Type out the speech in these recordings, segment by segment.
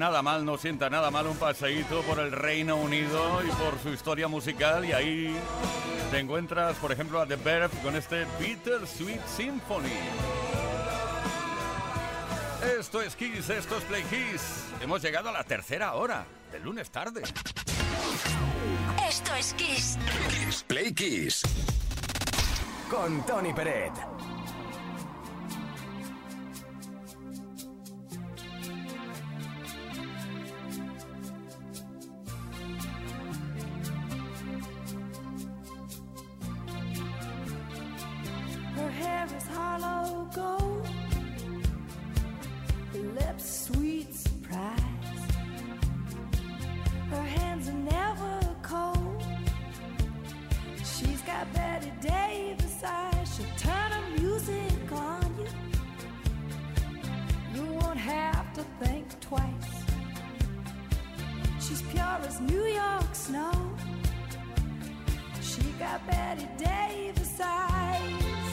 Nada mal, no sienta nada mal un paseíto por el Reino Unido y por su historia musical y ahí te encuentras, por ejemplo, a The Verve con este Bitter Sweet Symphony. Esto es Kiss, esto es Play Kiss. Hemos llegado a la tercera hora, del lunes tarde. Esto es Kiss. Kiss Play Kiss. Con Tony Peret. Betty Davis eyes. She'll turn her music on you. You won't have to think twice. She's pure as New York snow. She got Betty Davis eyes.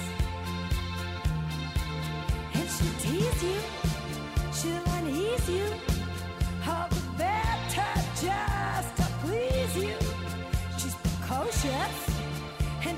And she'll tease you, she'll unease you. All the better just to please you. She's precocious,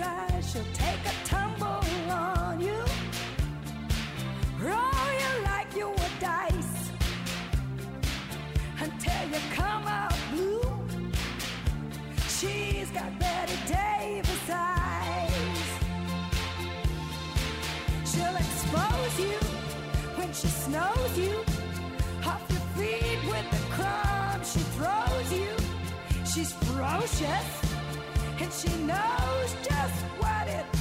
She'll take a tumble on you. Roll you like you dice until you come blue. She's got Betty Davis eyes. She'll expose you when she you off your feet with the crumbs she throws you. She's ferocious and she knows just what it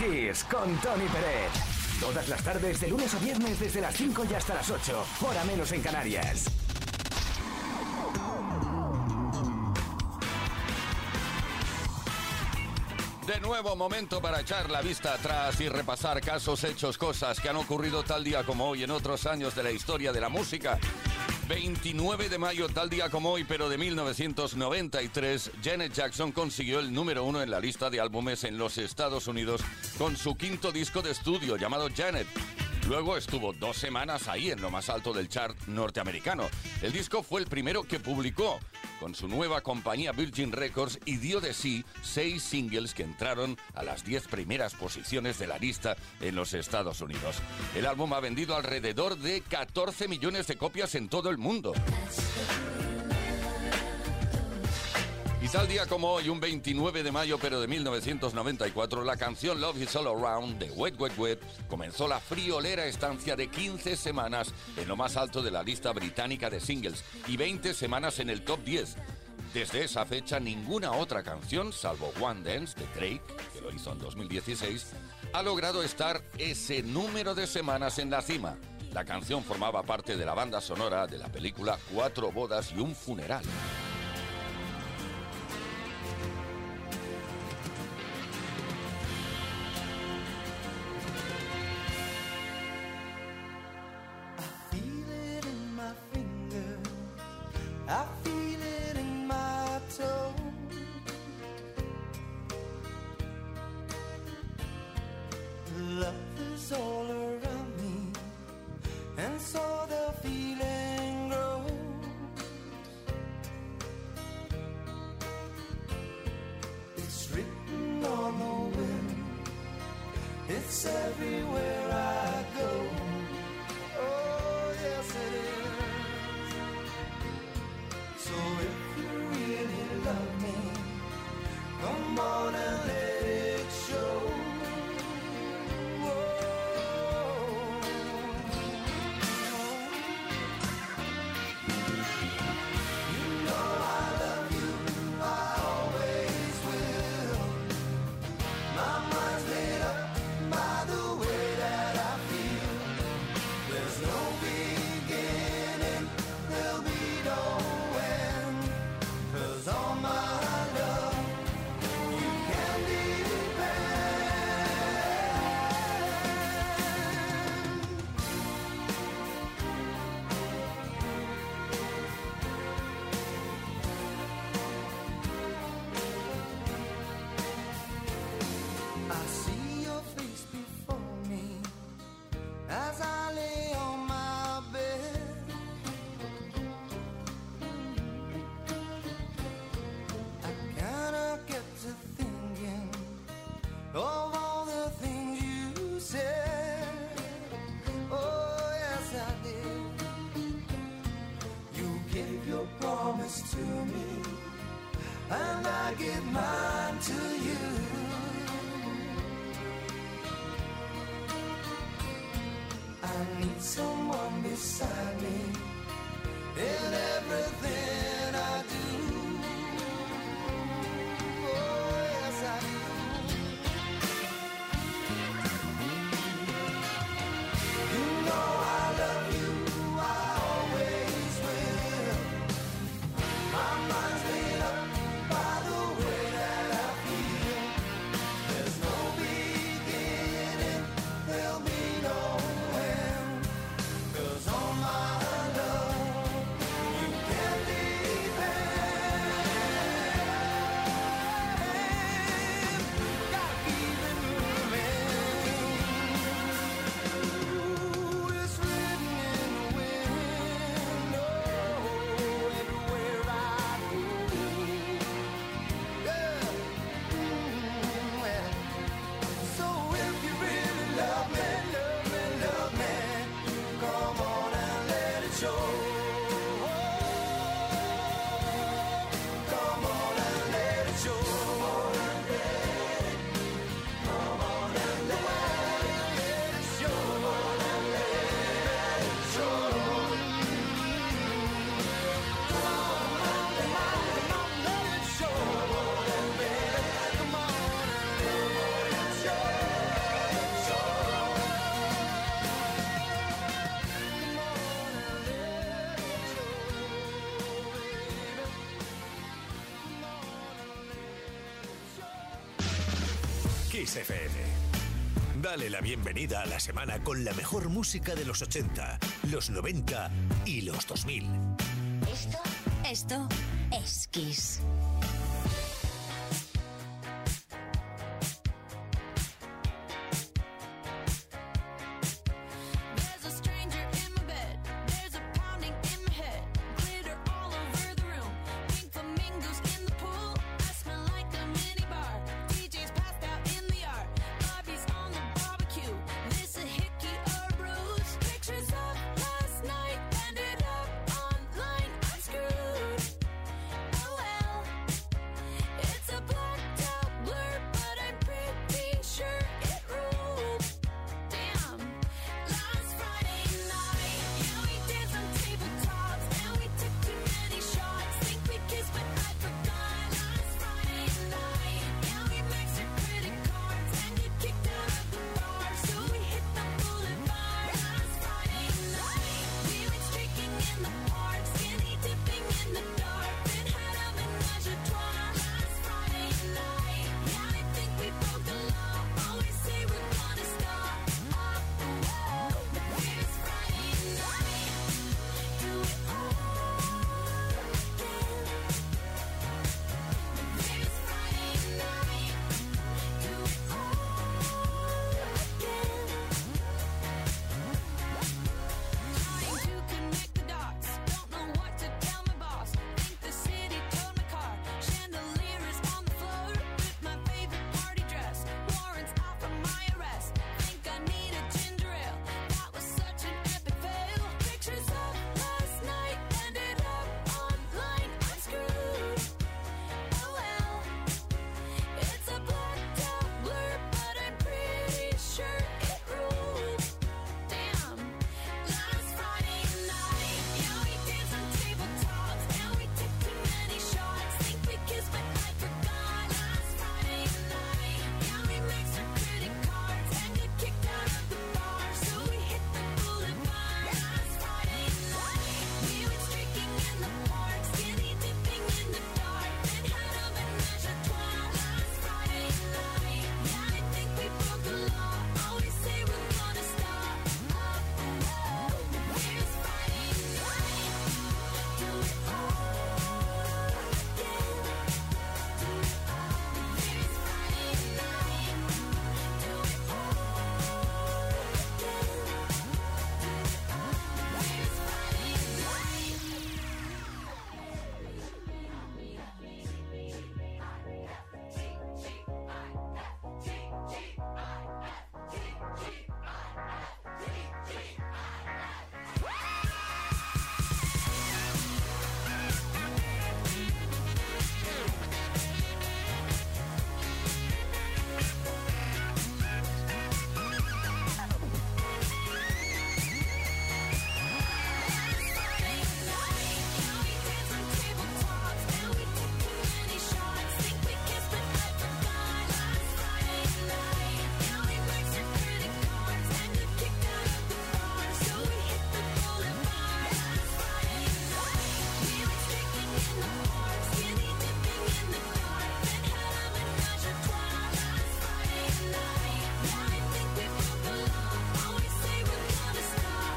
Con Tony Pérez. Todas las tardes, de lunes a viernes, desde las 5 y hasta las 8. Hora menos en Canarias. De nuevo momento para echar la vista atrás y repasar casos, hechos, cosas que han ocurrido tal día como hoy en otros años de la historia de la música. 29 de mayo, tal día como hoy, pero de 1993, Janet Jackson consiguió el número uno en la lista de álbumes en los Estados Unidos con su quinto disco de estudio llamado Janet. Luego estuvo dos semanas ahí en lo más alto del chart norteamericano. El disco fue el primero que publicó con su nueva compañía Virgin Records y dio de sí seis singles que entraron a las diez primeras posiciones de la lista en los Estados Unidos. El álbum ha vendido alrededor de 14 millones de copias en todo el mundo. Tal día como hoy, un 29 de mayo, pero de 1994, la canción Love Is All Around de Wet Wet Wet comenzó la friolera estancia de 15 semanas en lo más alto de la lista británica de singles y 20 semanas en el top 10. Desde esa fecha, ninguna otra canción, salvo One Dance de Drake, que lo hizo en 2016, ha logrado estar ese número de semanas en la cima. La canción formaba parte de la banda sonora de la película Cuatro bodas y un funeral. all around me, and so the feeling grows. It's written on the wind, it's everywhere I go. Oh. Dale la bienvenida a la semana con la mejor música de los 80, los 90 y los 2000. Esto, esto es Kiss.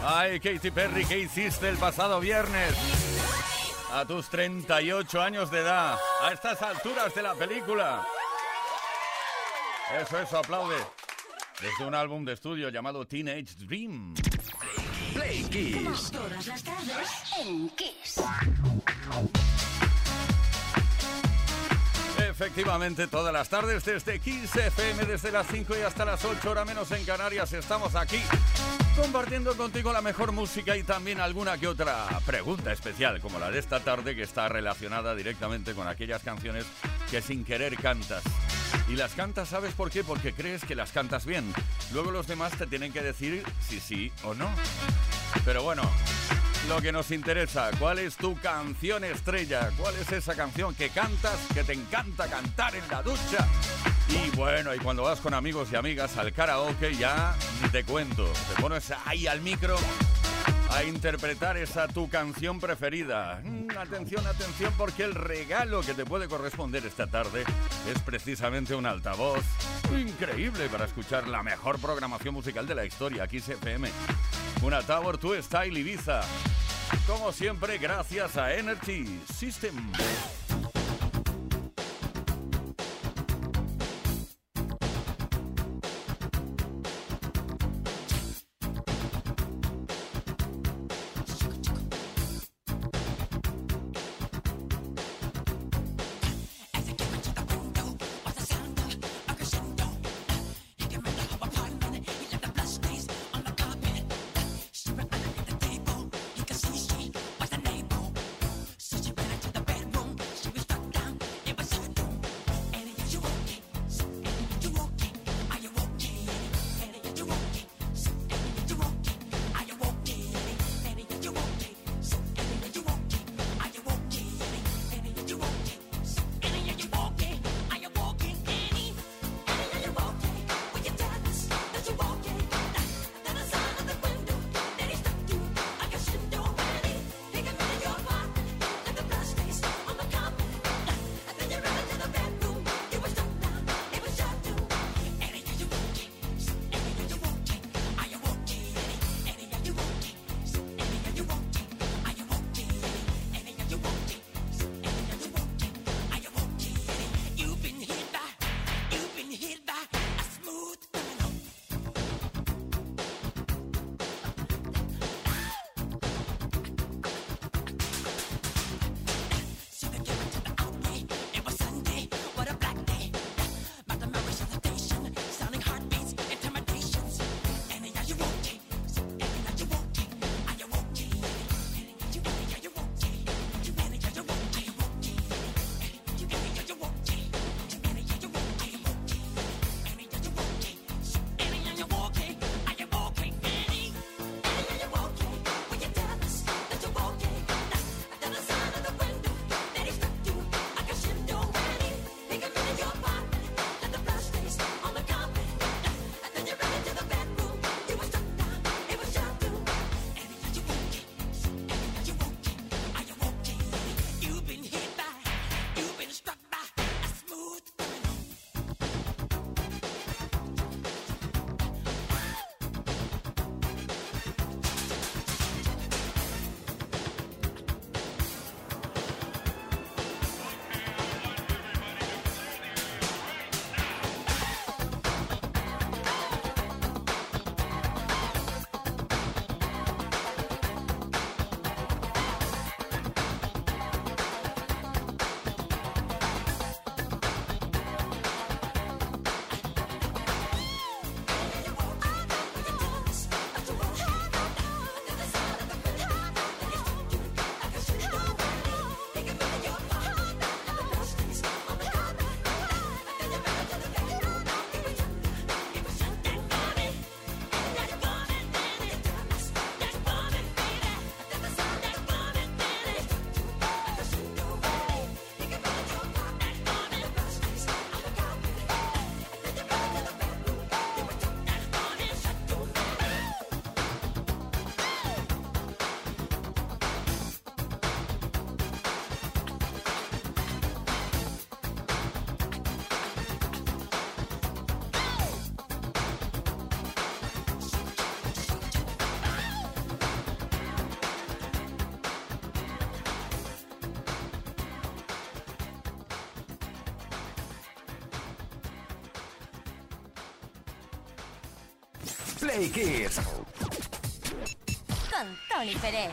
Ay, Katy Perry, ¿qué hiciste el pasado viernes? A tus 38 años de edad, a estas alturas de la película. Eso, eso, aplaude. Desde un álbum de estudio llamado Teenage Dream. Play Kiss. Todas las tardes en Kiss. Efectivamente, todas las tardes desde 15 FM, desde las 5 y hasta las 8 horas menos en Canarias, estamos aquí compartiendo contigo la mejor música y también alguna que otra pregunta especial, como la de esta tarde, que está relacionada directamente con aquellas canciones que sin querer cantas. Y las cantas, ¿sabes por qué? Porque crees que las cantas bien. Luego los demás te tienen que decir si sí o no. Pero bueno, lo que nos interesa, ¿cuál es tu canción estrella? ¿Cuál es esa canción que cantas, que te encanta cantar en la ducha? Y bueno, y cuando vas con amigos y amigas al karaoke ya te cuento, te pones ahí al micro a interpretar esa tu canción preferida. Mm, atención, atención, porque el regalo que te puede corresponder esta tarde es precisamente un altavoz increíble para escuchar la mejor programación musical de la historia, aquí FM. Una Tower 2 Style Ibiza. Como siempre, gracias a Energy System. Play Kids. Con Tony Pérez.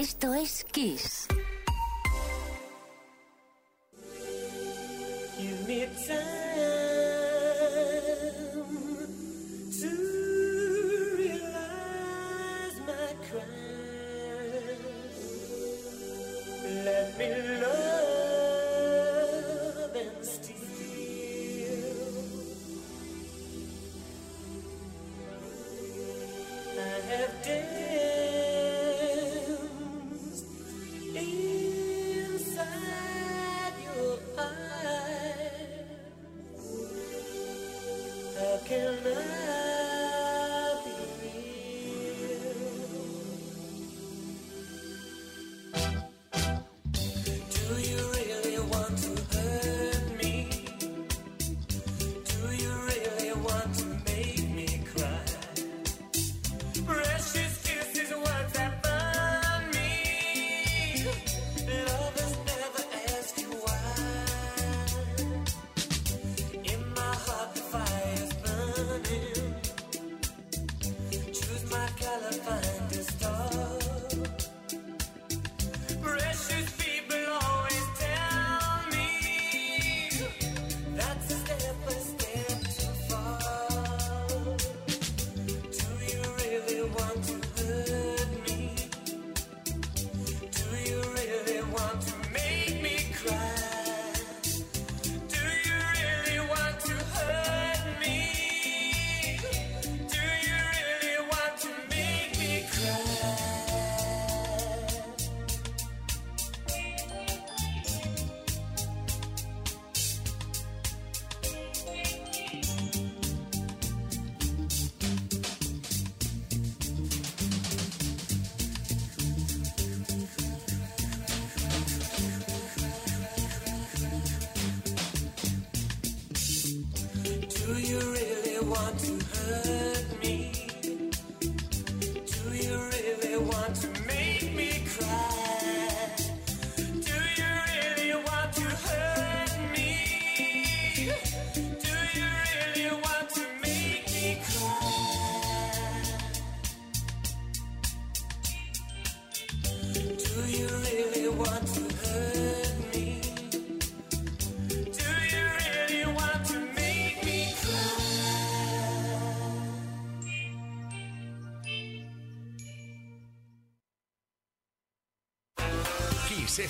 Esto es Kiss.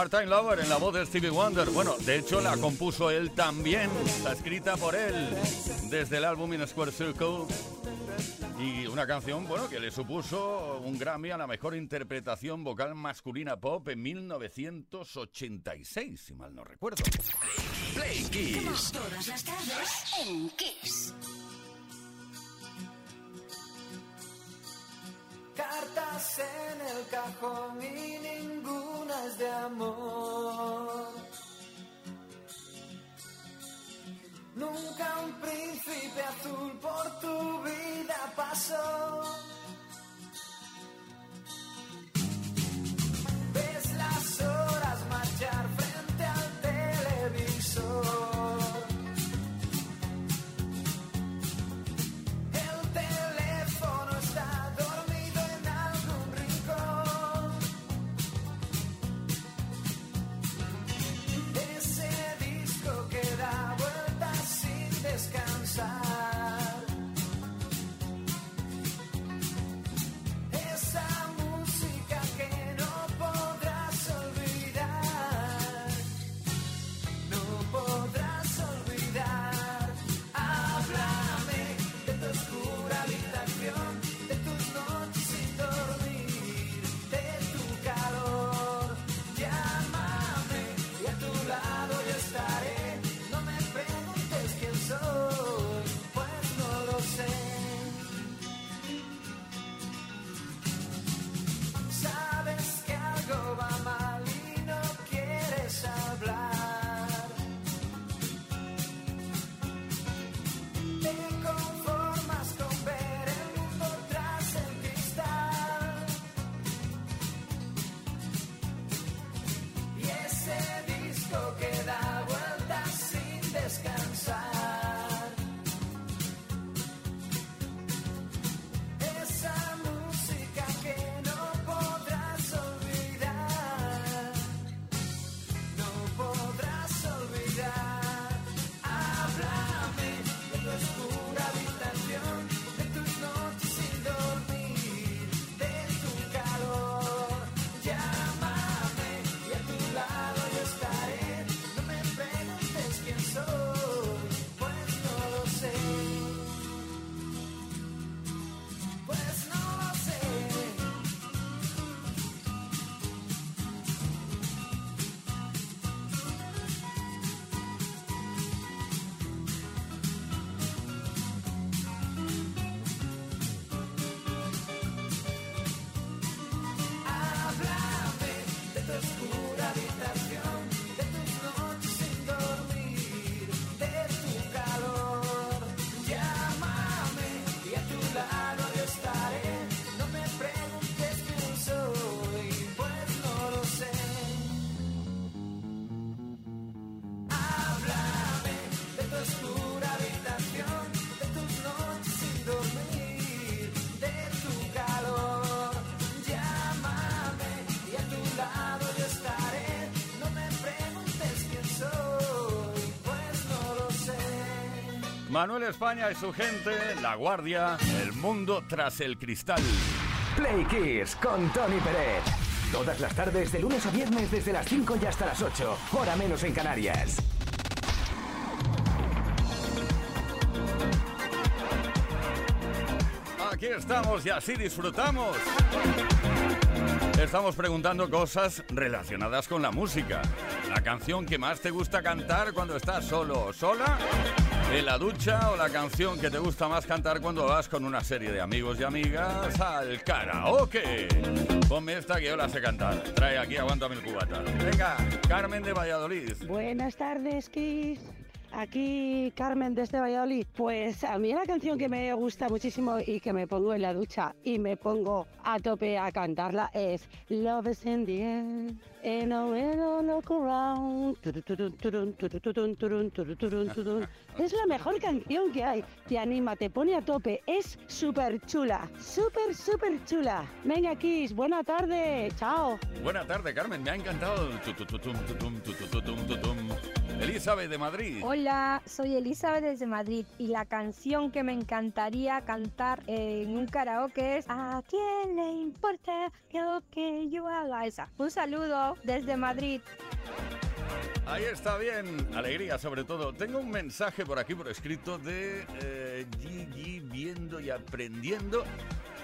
Part-Time Lover en la voz de Stevie Wonder. Bueno, de hecho la compuso él también, está escrita por él desde el álbum In Square Circle. Y una canción, bueno, que le supuso un Grammy a la mejor interpretación vocal masculina pop en 1986, si mal no recuerdo. Play Kiss. Todas las tardes en Kiss. cartas en el cajón y ninguna es de amor. Nunca un príncipe azul por tu vida pasó. Manuel España y su gente, La Guardia, El Mundo tras el Cristal. Play Kiss con Tony Pérez. Todas las tardes, de lunes a viernes, desde las 5 y hasta las 8. Hora menos en Canarias. Aquí estamos y así disfrutamos. Estamos preguntando cosas relacionadas con la música. La canción que más te gusta cantar cuando estás solo o sola, en la ducha o la canción que te gusta más cantar cuando vas con una serie de amigos y amigas al karaoke. Ponme esta que yo la sé cantar. Trae aquí, aguántame el cubata. Venga, Carmen de Valladolid. Buenas tardes, Kiss. Aquí Carmen desde Valladolid. Pues a mí la canción que me gusta muchísimo y que me pongo en la ducha y me pongo a tope a cantarla es Love is in the air and I will look around. Es la mejor canción que hay. Te anima, te pone a tope. Es súper chula, súper, súper chula. Venga, Kiss, buena tarde. Chao. Buena tarde, Carmen. Me ha encantado. Elizabeth de Madrid. Hola, soy Elizabeth desde Madrid y la canción que me encantaría cantar en un karaoke es ¿A quién le importa lo que yo haga esa? Un saludo desde Madrid. Ahí está bien, alegría sobre todo. Tengo un mensaje por aquí por escrito de eh, Gigi viendo y aprendiendo.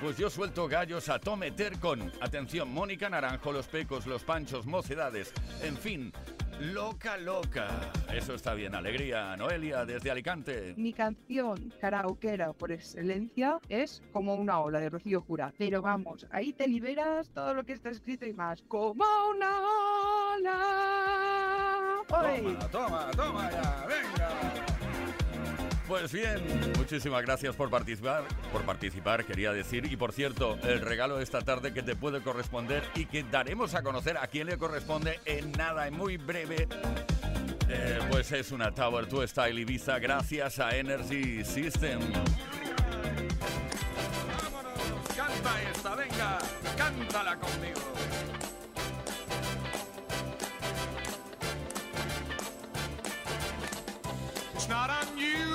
Pues yo suelto gallos a tometer con, atención, Mónica Naranjo, Los Pecos, Los Panchos, Mocedades, en fin, loca, loca. Eso está bien, alegría. Noelia, desde Alicante. Mi canción karaokera por excelencia es Como una ola de Rocío Jura. Pero vamos, ahí te liberas todo lo que está escrito y más. Como una ola. ¡Oy! Toma, toma, toma ya, venga. Pues bien, muchísimas gracias por participar, por participar, quería decir. Y por cierto, el regalo de esta tarde que te puede corresponder y que daremos a conocer a quién le corresponde en nada, en muy breve. eh, pues es una Tower 2 Style Ibiza gracias a Energy System. Vámonos, canta esta, venga, cántala conmigo.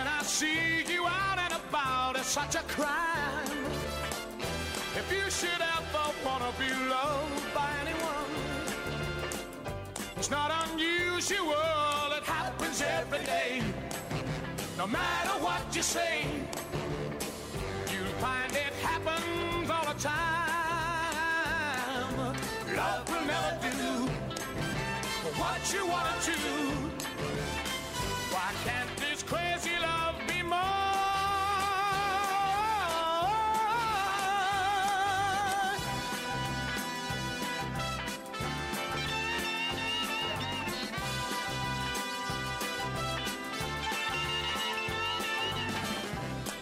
When I see you out and about, it's such a crime. If you should ever wanna be loved by anyone, it's not unusual, it happens every day. No matter what you say, you'll find it happens all the time. Love will never do what you wanna do.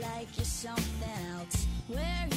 Like you're something else. Where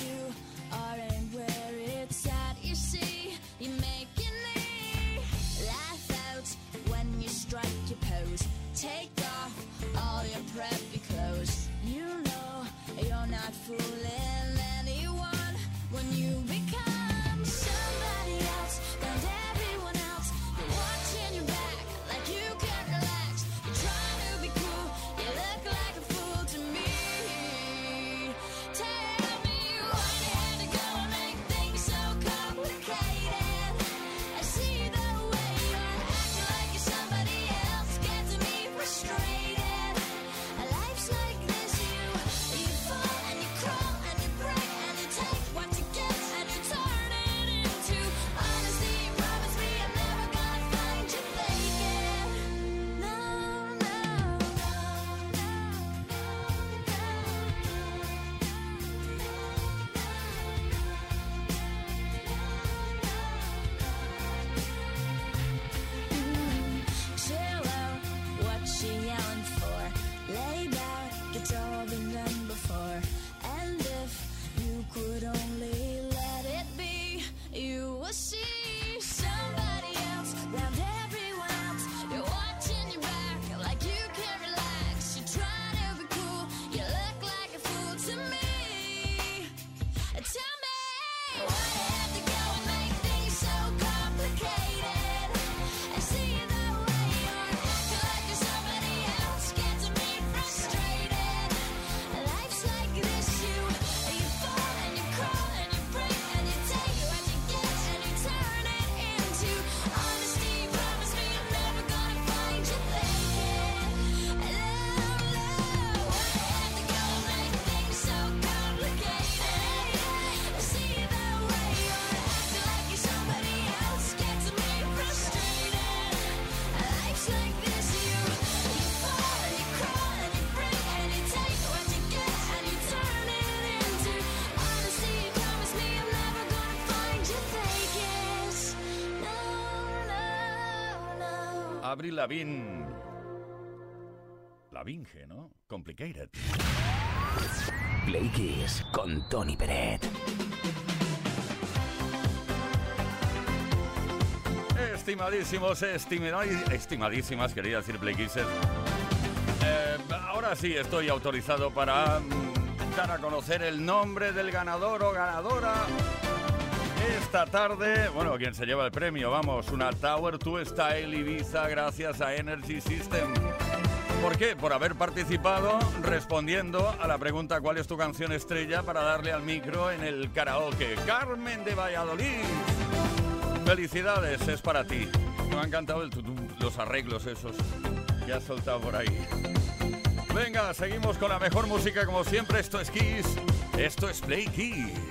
no. Avril Lavigne. Lavinge, ¿no? Complicated. Play Kiss con Tony Peret. Estimadísimos, estimadísimas, quería decir Play Kissers. Eh, ahora sí estoy autorizado para mm, dar a conocer el nombre del ganador o ganadora. Esta tarde, bueno, quien se lleva el premio, vamos, una Tower 2 Style Ibiza gracias a Energy System. ¿Por qué? Por haber participado respondiendo a la pregunta ¿cuál es tu canción estrella para darle al micro en el karaoke? Carmen de Valladolid. Felicidades, es para ti. Me ha encantado el tutum, los arreglos esos que has soltado por ahí. Venga, seguimos con la mejor música como siempre. Esto es Kiss. Esto es Play Kiss.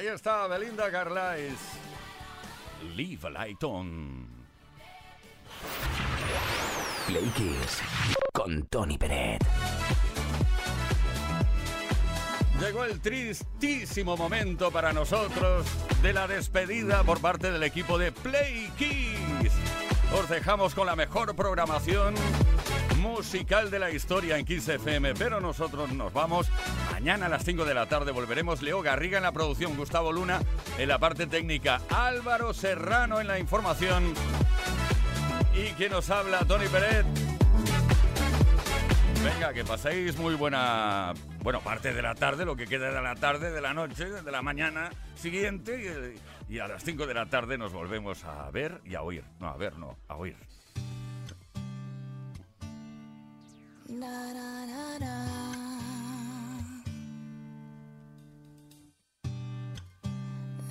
Ahí está Belinda Carlisle. Leave a light on. Play Kiss con Tony Peret. Llegó el tristísimo momento para nosotros de la despedida por parte del equipo de Play Kiss. Os dejamos con la mejor programación musical de la historia en Kiss FM, pero nosotros nos vamos. Mañana a las 5 de la tarde volveremos. Leo Garriga en la producción, Gustavo Luna en la parte técnica, Álvaro Serrano en la información. Y quien nos habla, Tony Peret. Venga, que paséis muy buena, bueno, parte de la tarde, lo que queda de la tarde, de la noche, de la mañana siguiente. Y, a las 5 de la tarde nos volvemos a ver y a oír. No, a ver, no, a oír.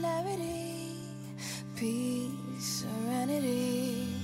clarity, peace, serenity.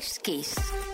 Esto es Kiss.